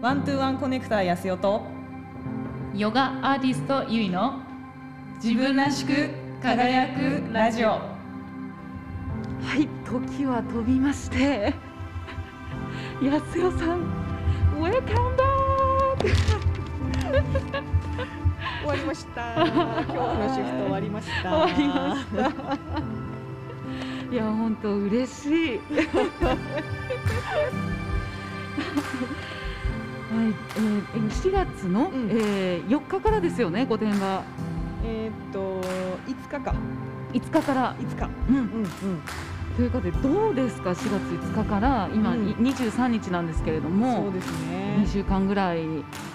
ワントゥーワンコネクター安代と。ヨガアーティストゆいの自分らしく輝くラジオ。はい時は飛びまして。安代さん Welcome back 終わりました。今日のシフト終わりました。終わりました。いや本当嬉しいはい、えー、7月の、うん。えー、4日からですよね御殿場えーっと5日か。5日から、5日。うん、うんうん。ということでどうですか4月5日から今、うん。い23日なんですけれどもそうですね。2週間ぐらい、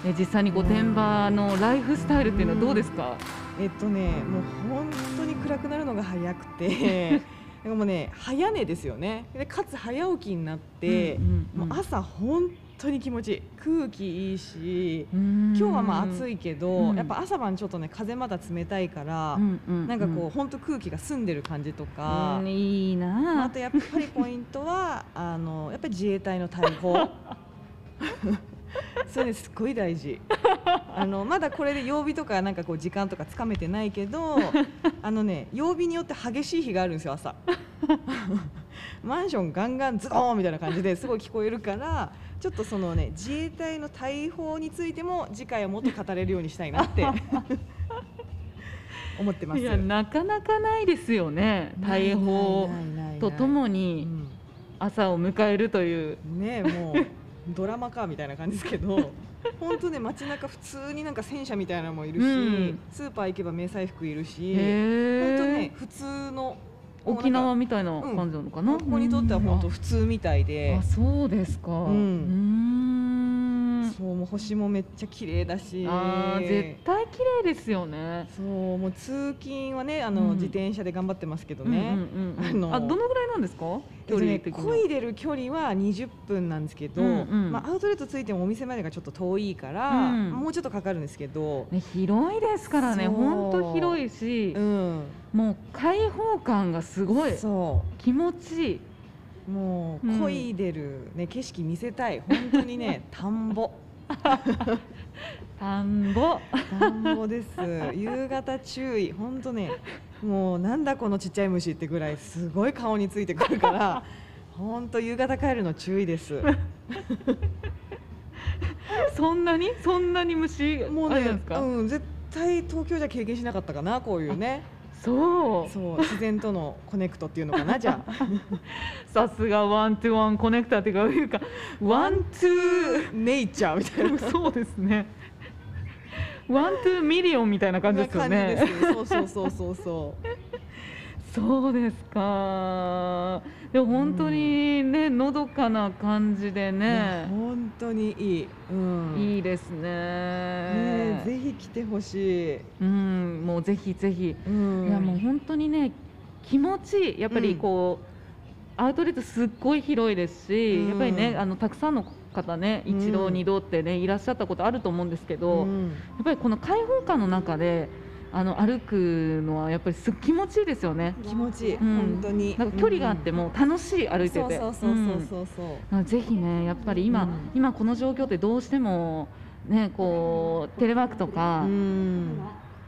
え実際に御殿場のライフスタイルっていうのはどうですか、えっとねもう本当に暗くなるのが早くて なんかもうね早寝ですよね。でかつ早起きになって、もう朝本当に気持ちいい。空気いいし今今日はまあ暑い、いけど、うん。やっぱ朝晩ちょっとね風まだ冷たいから、うんうんなんかこう本当空気が澄んでる感じとか、うんいいな。ああとやっぱりポイントはあのやっぱり自衛隊の大砲 それねすっごい大事。あのまだこれで曜日とかなんかこう時間とかつかめてないけどあのね曜日によって激しい日があるんですよ朝 マンションガンガンズドーンみたいな感じですごい聞こえるからちょっとそのね自衛隊の大砲についても次回はもっと語れるようにしたいなって 思ってます。いやなかなかないですよね大砲とともうにん朝を迎えるという、ねもうドラマかみたいな感じですけど 本当ね街中普通になんか戦車みたいなのもいるし、うん。スーパー行けば迷彩服いるしへ本当ねえ普通の沖縄みみたいな感じなのかな、ここにとっては本当普通みたいで。あ、そうですか。うーんそうもう星もめっちゃ綺麗だし。絶対綺麗ですよね。そうもう通勤はねあの、うん。自転車で頑張ってますけどね、うんうんうんうん。あのあどのぐらいなんですか？距離的漕いでる距離は20分なんですけど、うんうん。まあ、アウトレットついてもお店までがちょっと遠いから、うん。もうちょっとかかるんですけど、ね、広いですからね。本当広いしう、ん、もう開放感がすごい。そ気持ちいい。うもううん。漕いでる、ね、景色見せたい。本当にね 田んぼ 田んぼ。田んぼです。夕方注意。本当ねもうなんだこのちっちゃい虫ってぐらいすごい顔についてくるから 本当夕方帰るの注意です。そんなに？そんなに虫もうねうん、絶対東京じゃ経験しなかったかなこういうねそう。そう自然との connect っていうのかなじゃあ。さすが one to one connector っていうか one to nature みたいな。ーそうですね。 one to million みたいな感じですよね。そうそうそうそうそうそうですか。でも本当にね、のどかな感じでね。本当にいい、うん、いいですね。ねえぜひ来てほしい、うんもうぜひぜひ、うん、いやもう本当にね気持ちいい。やっぱりこう、アウトレットすっごい広いですし、うん。やっぱりねあのたくさんの方ねうん。一度、二度ってねいらっしゃったことあると思うんですけど、やうん。っぱりこの開放感の中であの歩くのはやっぱりすっ気持ちいいですよね。気持ちいい、うん。本当に。なんか距離があっても楽しい歩いてて、そうそうそうそうそうそう、うん。ぜひねやっぱり今、うん。今この状況ってどうしてもねこうテレワークとか、うん。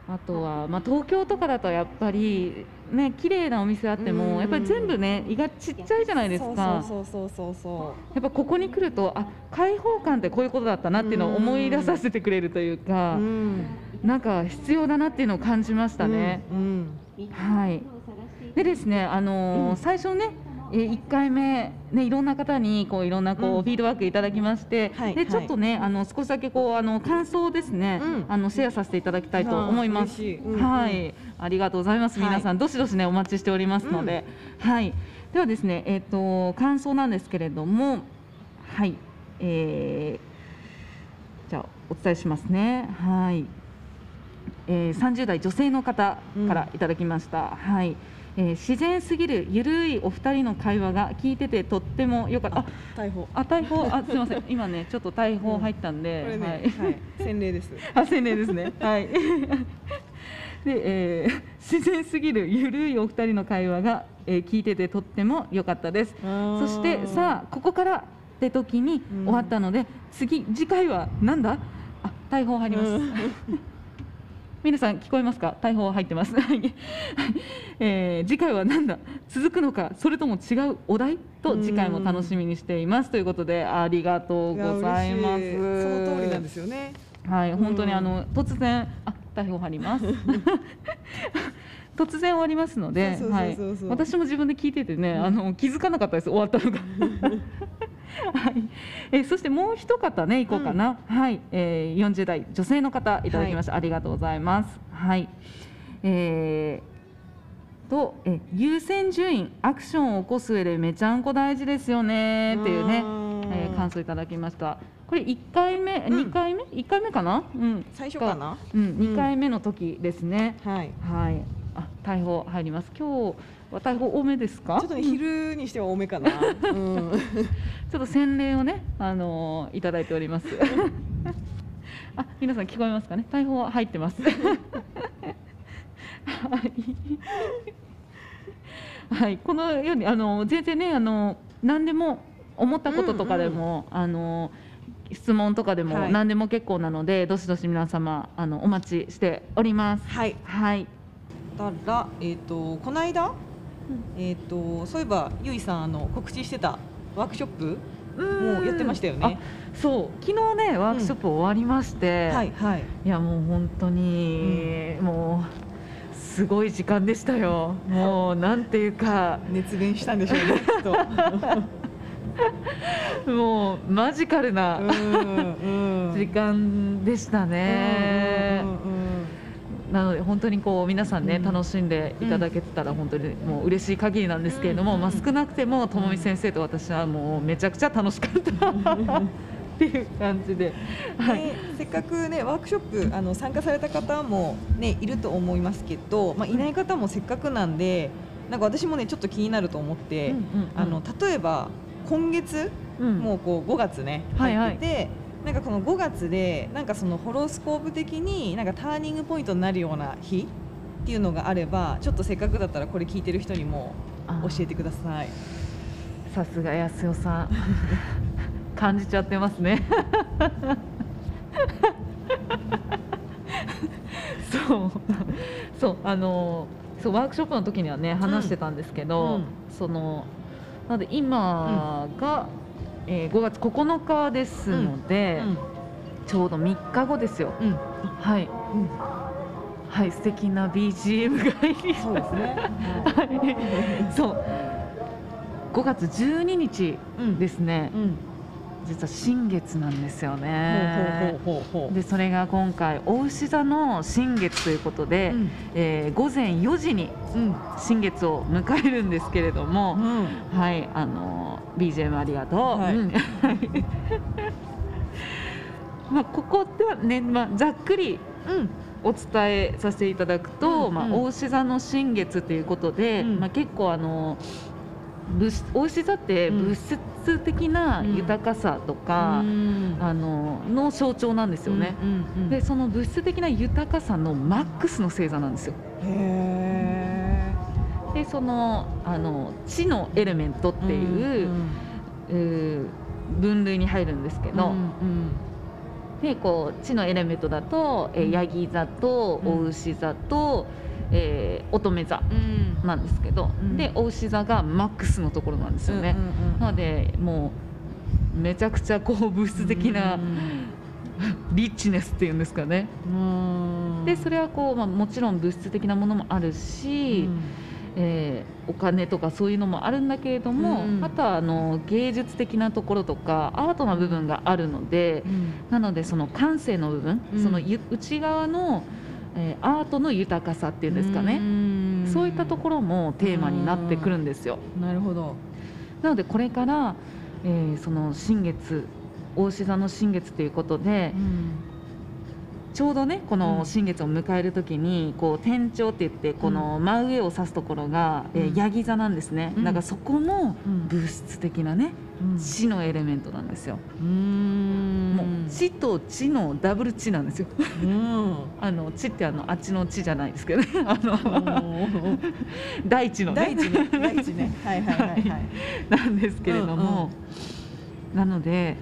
あとは、まあ、東京とかだとやっぱりね綺麗なお店あっても、うん。やっぱり全部ね胃がちっちゃいじゃないですか。そうそうそうそうそやっぱここに来るとあ開放感ってこういうことだったなっていうのを思い出させてくれるというう、か、うん、なんか必要だなっていうのを感じましたね。うんはい。でですね、あのーうん。最初ねえー1回目、ね、いろんな方にこういろんなこう、うん。フィードバックいただきまして、でちょっとねあの少しだけこうあの感想をですね、うん。あのシェアさせていただきたいと思います。はい、ありがとうございます。はい。皆さん、どしどしねお待ちしておりますので、はい。ではですね、えっ、と感想なんですけれども、はい、えーじゃあお伝えしますね。はい。えー、30代女性の方からいただきました。はい。えー自然すぎるゆるいお二人の会話が聞いててとってもよかった。あ、逮捕あ逮捕あすみません。今ねちょっと逮捕入ったんで、これね、ははいい、洗礼です。あ洗礼ですね。はい。で、えー自然すぎるゆるいお二人の会話が、えー聞いててとっても良かったです。そしてさあここからって時にうん終わったので、次次回はなんだ？あ大砲入ります、うん皆さん聞こえますか？大砲入ってます、はい。えー次回はなんだ？続くのか？それとも違うお題？と次回も楽しみにしています。ということでありがとうございます。その通りなんですよね。はい、本当にうんあの突然あ大砲張ります。突然終わりますので、私も自分で聞いててね、うんあの気づかなかったです。終わったのが。はい、えーそしてもう一方ね行こうかな、はい、えー、40代女性の方いただきました、ありがとうございます。はい、えーとえ優先順位アクションを起こす上でめちゃんこ大事ですよね。っていうね、えー感想いただきました。これ1回目、うん。2回目、1回目かな、うん、最初かな？うん、2回目の時ですね。はい。はい、あ、大砲入ります。今日は大砲多めですか？ちょっとね昼にしては多めかなうん ちょっと洗礼をね、あのーいただいております。あ、皆さん聞こえますかね？大砲は入ってます。はい。はい、このようにあの全然ねあの何でも思ったこととかでも、あの質問とかでもはい何でも結構なので、どしどし皆様あのお待ちしております。はいはい。たらえっ、とこの間えっ、とそういえばゆいさんあの告知してたワークショップもうやってましたよね。あそう。昨日ねワークショップ終わりまして、はいはい。いやもう本当に、もうすごい時間でしたよ。もうなんていうか熱弁したんでしょうね きっと。もうマジカルなうんうん。時間でしたね、うんうんうんなので本当にこう皆さんね、うん。楽しんでいただけてたら本当にもう嬉しい限りなんですけれども、うん。まあ、少なくてもともみ先生と私はもうめちゃくちゃ楽しかった っていう感じで、はい、ねせっかくねワークショップあの参加された方もねいると思いますけど、まあ、いない方もせっかくなんでなんか私もねちょっと気になると思って、あの例えば今月、うん。もうこう5月ねはいはい。入ってて、なんかこの5月でなんかそのホロスコープ的になんかターニングポイントになるような日っていうのがあればちょっとせっかくだったらこれ聞いてる人にもあ教えてください。さすが安代さん。感じちゃってますね。そう。そうあのそうワークショップの時にはね話してたんですけど、うん。そのなので今が、えー5月9日ですので、うんちょうど3日後ですよ。うん。はい。うん。はい素敵な BGM が入りそうですね。はい。そう。5月12日うんですね、うん。実は新月なんですよね。でそれが今回お牛座の新月ということで、うん。えー午前4時にうん。新月を迎えるんですけれども、うん。はいあの BGM ありがとう。はい。うん。まあここではね、まあ、ざっくりうん。お伝えさせていただくと、まあ、うん。うん大牛座の新月ということで、うん。まあ、結構あの物質大牛座ってうん。物質的な豊かさとか、うん。あのの象徴なんですよね。うんうんうんでその物質的な豊かさのマックスの星座なんですよ。へでそのあの地のエレメントってーいう,、うー分類に入るんですけど、うんうん。でこう地のエレメントだと、えーうん。ヤギ座とうん。お牛座と、えー乙女座うん。なんですけど、うん。でお牛座がマックスのところなんですよね。うんうんうんなのでもうめちゃくちゃこう物質的なリッチネスっていうんですかね。うん。でそれはこう、まあ、もちろん物質的なものもあるし、えーお金とかそういうのもあるんだけれども、うん。あとはあの芸術的なところとかアートな部分があるのでう、ん。なのでその感性の部分、うん。そのゆ内側の、えーアートの豊かさっていうんですかね、ん。そういったところもテーマになってくるんですよ。なるほど。なのでこれから、えーその新月大牛座の新月ということで、ちょうどねこうん。の新月を迎える時にこう天頂って言ってこの真上を指すところが、えーうん。ヤギ座なんですね、うん。だからそこもうん。物質的なねうん。地のエレメントなんですよ、うん。もう地と地のダブル地なんですよ。うん。あの地ってあのあっちの地じゃないですけどね。あのうん大地のね。大地ね。大地ね。はいはいはいはい。なんですけれども、なので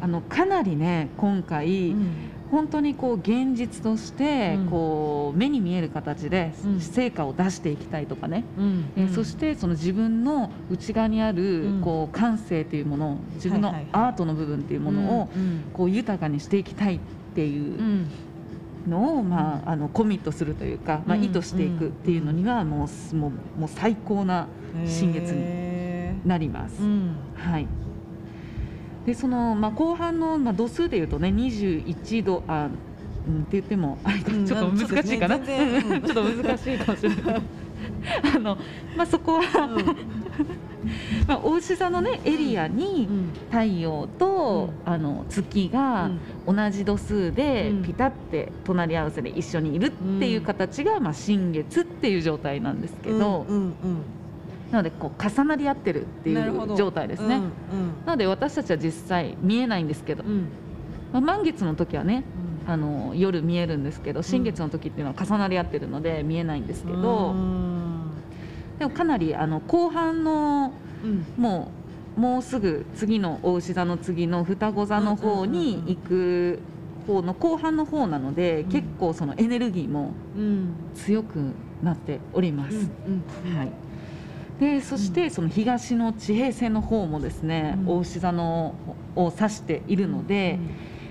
あのかなりね今回、うん本当にこう現実としてうん。こう目に見える形でうん。成果を出していきたいとかね、うん。えーそしてその自分の内側にあるうん。こう感性というもの自分のアートの部分っていうものをうんこう豊かにしていきたいっていううん。のを、まあ、あのコミットするというか、まあ、うん。意図していくっていうのにはもうすもうもう最高な新月にへなります。はいでその、まあ、後半の、まあ、度数でいうとね21度あ、うん、って言ってもちょっと難しいかな、そうですねちょっと難しいかもしれない。あの、まあ、そこは、まあ、お牛座のねエリアにうん。太陽と、あの月が同じ度数でうん。ピタって隣り合わせで一緒にいるっていう形が、まあ、新月っていう状態なんですけど、うんうんなのでこう重なり合ってるっていう状態ですね。うんなので私たちは実際見えないんですけど、うん。うんまあ、満月の時はねうん。あの夜見えるんですけど新月の時っていうのは重なり合ってるので見えないんですけど、うん。でもかなりあの後半のうん。もうもうすぐ次のお牛座の次の双子座の方に行く方の後半の方なので、うん。結構そのエネルギーもうん。強くなっております。うん。はいでそしてその東の地平線の方もですね、うん。お牛座のを指しているので、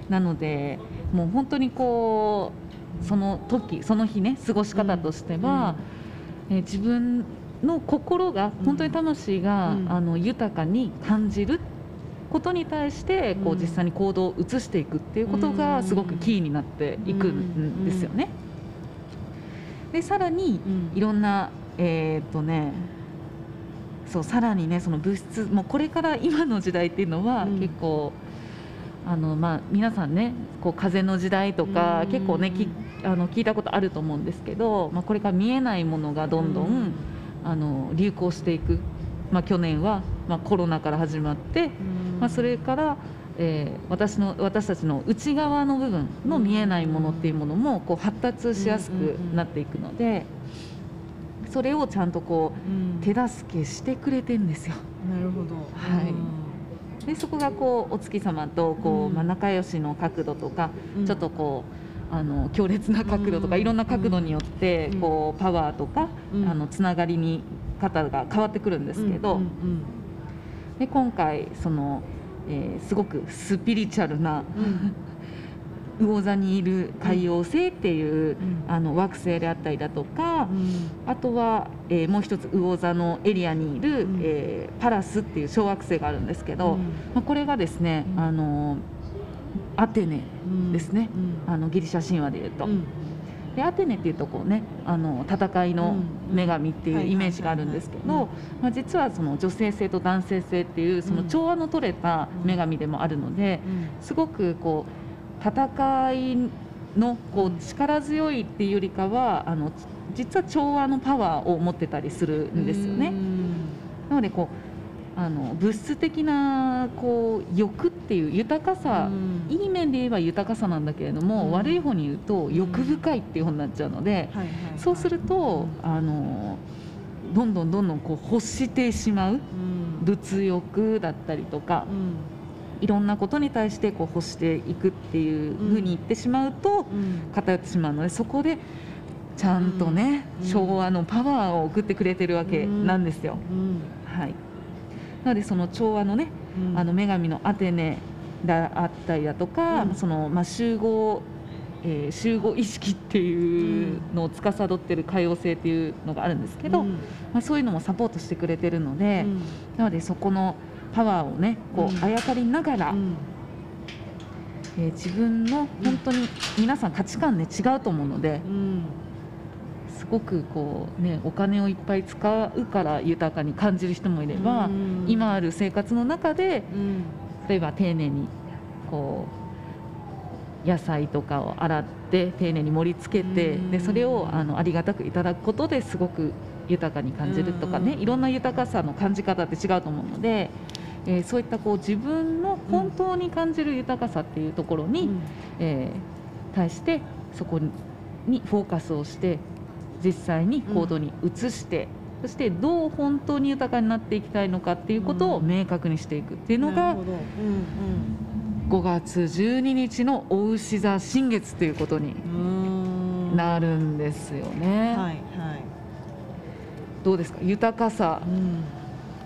なのでもう本当にこうその時その日ね過ごし方としては、えー自分の心がうん。本当に魂が、うん。あの豊かに感じることに対してこううん。実際に行動を移していくっていうことうん。がすごくキーになっていくんですよね。でさらにうん。いろんなえーっとねそうさらにねその物質もうこれから今の時代っていうのはうん。結構、あのまあ、皆さんねこう風の時代とか、うん。結構ねきあの聞いたことあると思うんですけど、まあ、これから見えないものがどんどん、うん。あの流行していく、まあ、去年は、まあ、コロナから始まって、まあ、それから、えー私の私たちの内側の部分の見えないものっていうものもこう発達しやすくなっていくのでそれをちゃんとこう手助けしてくれてんですよ。なるほど。はい。でそこがこうお月様とこう、うん。まあ、仲良しの角度とか、うん。ちょっとこうあの強烈な角度とか、うん。いろんな角度によってうん。こうパワーとか、うん。あのつながりに方が変わってくるんですけど、で今回その、えーすごくスピリチュアルなうん魚座にいる海洋星っていう、うん。あの惑星であったりだとか、うん。あとは、えーもう一つ魚座のエリアにいる、うん。えーパラスっていう小惑星があるんですけど、うん。まあ、これがですね、うん。あのアテネうん。ですね。うん。あのギリシャ神話でいうと、うん。でアテネっていうとこうねあの戦いの女神っていうイメージがあるんですけどまあ実はその女性性と男性性っていうその調和の取れた女神でもあるのでうん。すごくこう戦いのこう力強いっていうよりかはあの実は調和のパワーを持ってたりするんですよね。なのでこうあの物質的なこう欲っていう豊かさ、うん。いい面で言えば豊かさなんだけれども、うん。悪い方に言うと欲深いっていう方になっちゃうので、そうするとあのどんどんどんどんこう欲してしまううん。物欲だったりとかうんいろんなことに対してこう欲していくっていうふうに言ってしまうとうん。偏ってしまうのでそこでちゃんとね、うん。昭和のパワーを送ってくれてるわけなんですよ。うん。はい、なのでその調和のねうん。あの女神のアテネであったりだとか、うん。そのまあ、集合、えー集合意識っていうのを司っている海王星っていうのがあるんですけど、うん。まあ、そういうのもサポートしてくれてるので、うん。なのでそこのパワーをねこうあやかりながら、うん。えー自分の本当に皆さん価値観ね違うと思うのでうん。すごくこう、ね、お金をいっぱい使うから豊かに感じる人もいれば、うん。今ある生活の中でうん。例えば丁寧にこう野菜とかを洗って丁寧に盛り付けてうん。でそれをあのありがたくいただくことですごく豊かに感じるとかねうん。いろんな豊かさの感じ方って違うと思うので、えーそういったこう自分の本当に感じる豊かさっていうところに、えー対してそこにフォーカスをして実際に行動に移してそしてどう本当に豊かになっていきたいのかっていうことを明確にしていくっていうのがなるほど。うん5月12日のお牛座新月ということになるんですよね。はいはい。どうですか？豊かさ。うん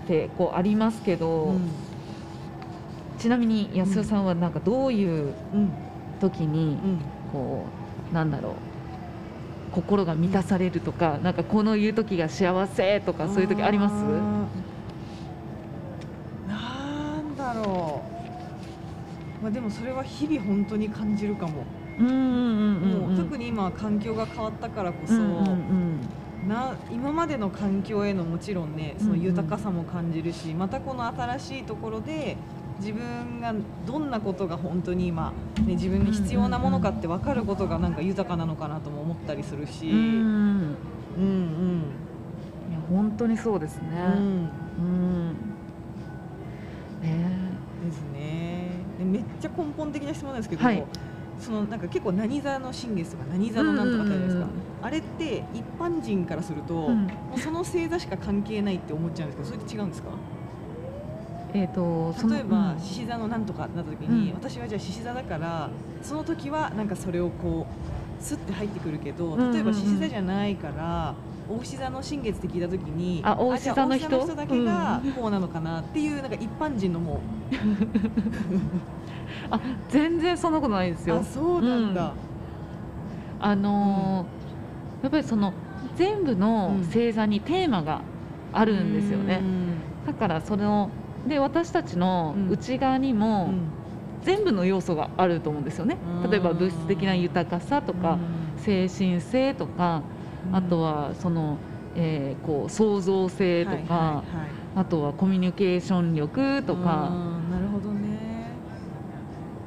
ってこうありますけど、うん。ちなみに安代さんはなんかどういううん。時にうん。こうなんだろう心が満たされるとかなんかこの言う時が幸せとかそういう時あります？なんだろう、まあ、でもそれは日々本当に感じるかも、う特に今は環境が変わったからこそ、うんうんうんな今までの環境へのもちろんねその豊かさも感じるし、またこの新しいところで自分がどんなことが本当に今、ね、自分に必要なものかって分かることがなんか豊かなのかなとも思ったりするし、うん。うんうん。いや本当にそうですね。うん。うん。ね。ですね。でめっちゃ根本的な質問なんですけど、はいそのなんか結構何座の新月とか何座のなんとかってあるじゃないですか、うんうんあれって一般人からすると、うん。もうその星座しか関係ないって思っちゃうんですけどそれって違うんですか？えっ、と例えばうん。獅子座のなんとかなった時に、うん。私はじゃあ獅子座だからその時はなんかそれをこうスッて入ってくるけどうんうんうん。例えば獅子座じゃないから大牛座の新月って聞いた時にあ大牛座の人？だけがこうなのかなっていうなんか一般人のも あ全然そんなことないですよ。そうなんだ、あのーやっぱりその全部の星座にテーマがあるんですよね。だからそので私たちの内側にうもん。全部の要素があると思うんですよね。うん。例えば物質的な豊かさとか精神性とかあとはその、えーこう創造性とか、あとはコミュニケーション力とか、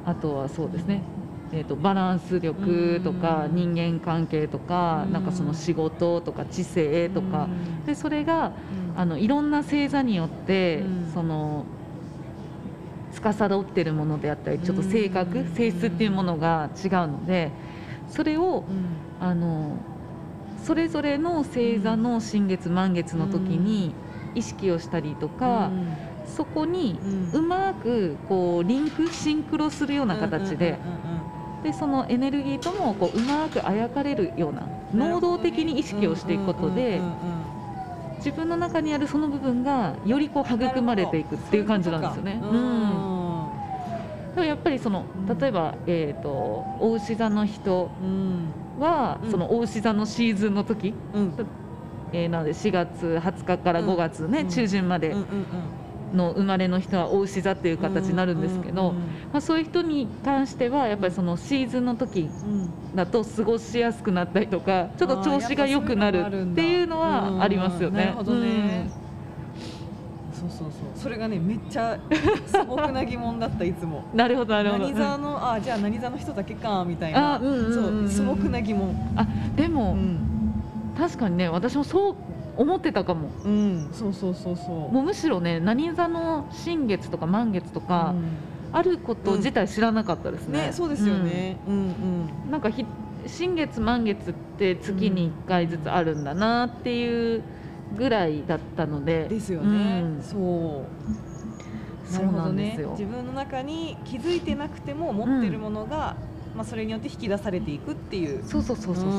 あとはそうですね、えー、とバランス力とかうん。人間関係とかうん。なんかその仕事とか知性とか。うん。でそれがうん。あのいろんな星座によってうん。その司ってるものであったりちょっと性格うん。性質っていうものが違うのでそれをうん。あのそれぞれの星座の新月満月の時に意識をしたりとかそこにうまくこうリンクシンクロするような形ででそのエネルギーともこううまくあやかれるような能動的に意識をしていくことで自分の中にあるその部分がよりこう育まれていくっていう感じなんですよね。うん。でもやっぱりそのうん。例えば、えー、と大牛座の人うん。は、うん。その大牛座のシーズンの時、うん。えーなので4月20日から5月ね、うん。中旬までの生まれの人は大牛座っていう形になるんですけど、うんまあ、そういう人に関してはやっぱりそのシーズンの時うんだと過ごしやすくなったりとかちょっと調子が良くなるっていうのはありますよね。なるほどね、そうそうそう。それがねめっちゃ素朴な疑問だったいつも。う んなるほどなるほど。何座のあじゃあ何座の人だけかみたいな。あうんうんうんうん。そう素朴な疑問。あでうも、ん、確かにね私もそう思ってたかも。うん、そうそうそうそう。もうむしろね何座の新月とか満月とか、あること自体知らなかったですね。ねそうですよね、うん、うんうん。なんかひ新月満月って月に1回ずつあるんだなっていうぐらいだったので、ですよね、うん。そう。そうなんですよ。自分の中に気づいてなくても持ってるものが、まあ、それによって引き出されていくっていう。そうそうそうそうそう。です。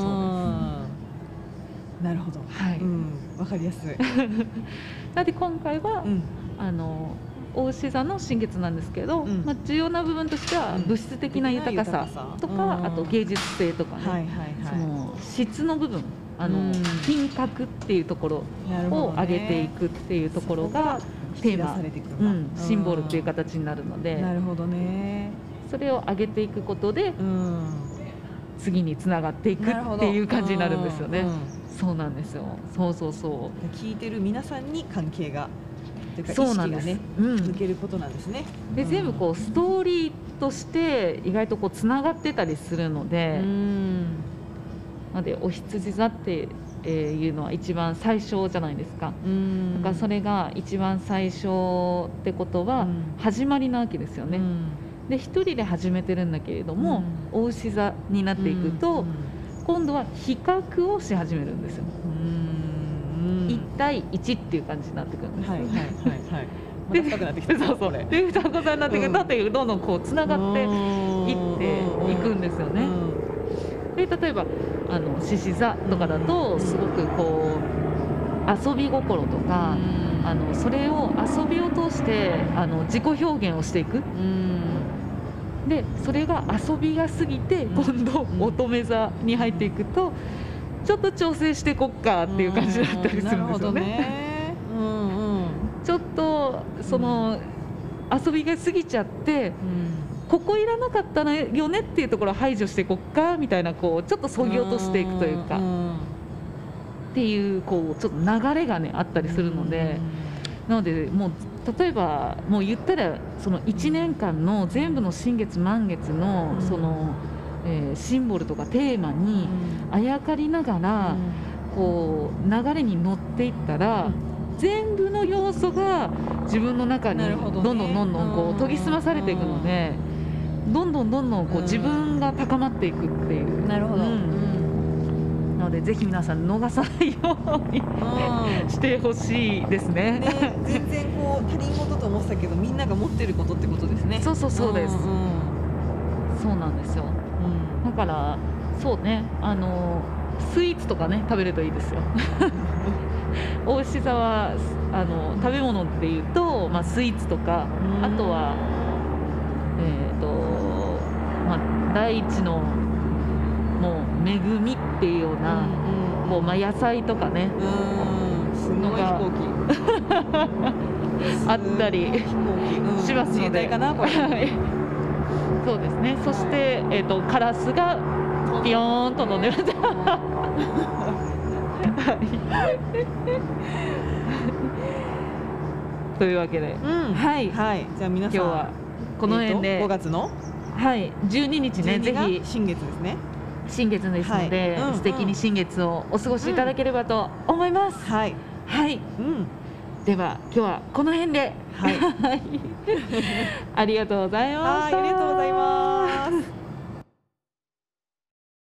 うんなるほど。はい。うん。わかりやすい、なので今回は、うん。あの大牛座の新月なんですけど、うん。まあ、重要な部分としてはうん。物質的な豊かさとか、うん。あと芸術性とかね、はいはいそはの質の部分あの、うん。品格っていうところを上げていくっていうところが引き出されていくんだ。うん、シンボルっていう形になるので、なるほどね。それを上げていくことでうん。次につながっていくっていう感じになるんですよね。うんうんそうなんですよ。そうそうそ聞いてる皆さんに関係がというう。か意そうなんです。識がねうん。抜けることなんですねで全部こうストーリーとして意外とこうつながってたりするのうで、んなのでお羊座っていうのは一番最初じゃないですか。うんだからそれが一番最初ってことはうん始まりなわけですよね。うんで一人で始めてるんだけれども、お牛座になっていくと、うん今度は比較をし始めるんですよ。うんうん。1対1っていう感じになってくるんですよ。はいはいはいはい。まだ深くなってきた。そうそう。で双子さんになってくる。と、うん。どんどんこうつながっていっていくんですよね。で例えばあの獅子座とかだとすごくこう遊び心とか、あのそれを遊びを通してあの自己表現をしていく。うんでそれが遊びが過ぎてうん。今度うん乙女座に入っていくとちょっと調整していこっかっていう感じだったりするんですよなるほどね。ねうんうん。ちょっとその遊びが過ぎちゃってここいらなかったのよねっていうところを排除していこっかみたいなこうちょっとそぎ落としていくというか。っていうこうちょっと流れがねあったりするので。なのでもう例えばもう言ったらその1年間の全部の新月満月のうん。その、えーシンボルとかテーマうん。にあやかりながらこう流れに乗っていったら全部の要素が自分の中にどんどんどんどんこう研ぎ澄まされていくのでどんどんどんどんこううん。自分が高まっていくっていう。なるほど、ううんんなのでぜひ皆さん逃さないようにしてほしいですね。ね、全然こう他人事と思ってたけどみんなが持ってることってことですね。そうそうそうです。そうなんですよ。うん。だからそうね。あのスイーツとかね食べるといいですよ。お牛座はあの食べ物っていうと、まあ、スイーツとかうん。あとはえっ、とまあ大地のもう恵みっていうような、こうまあ、野菜とかね。うん。すごい飛行機。あったりしますので自衛隊かなこれ。はい。そうですね。そして、えー、とカラスがピヨーンと飛んでますはい。というわけで。うん。はい。はい。じゃあ皆さん今日はこの辺で、えーと5月の？はい、12日ね12がぜひ。新月ですね。新月ですので、はい。うん素敵に新月をお過ごしいただければと思います、はい。はい。うん。では今日はこの辺で。はい。ありがとうございました。はいありがとうございます。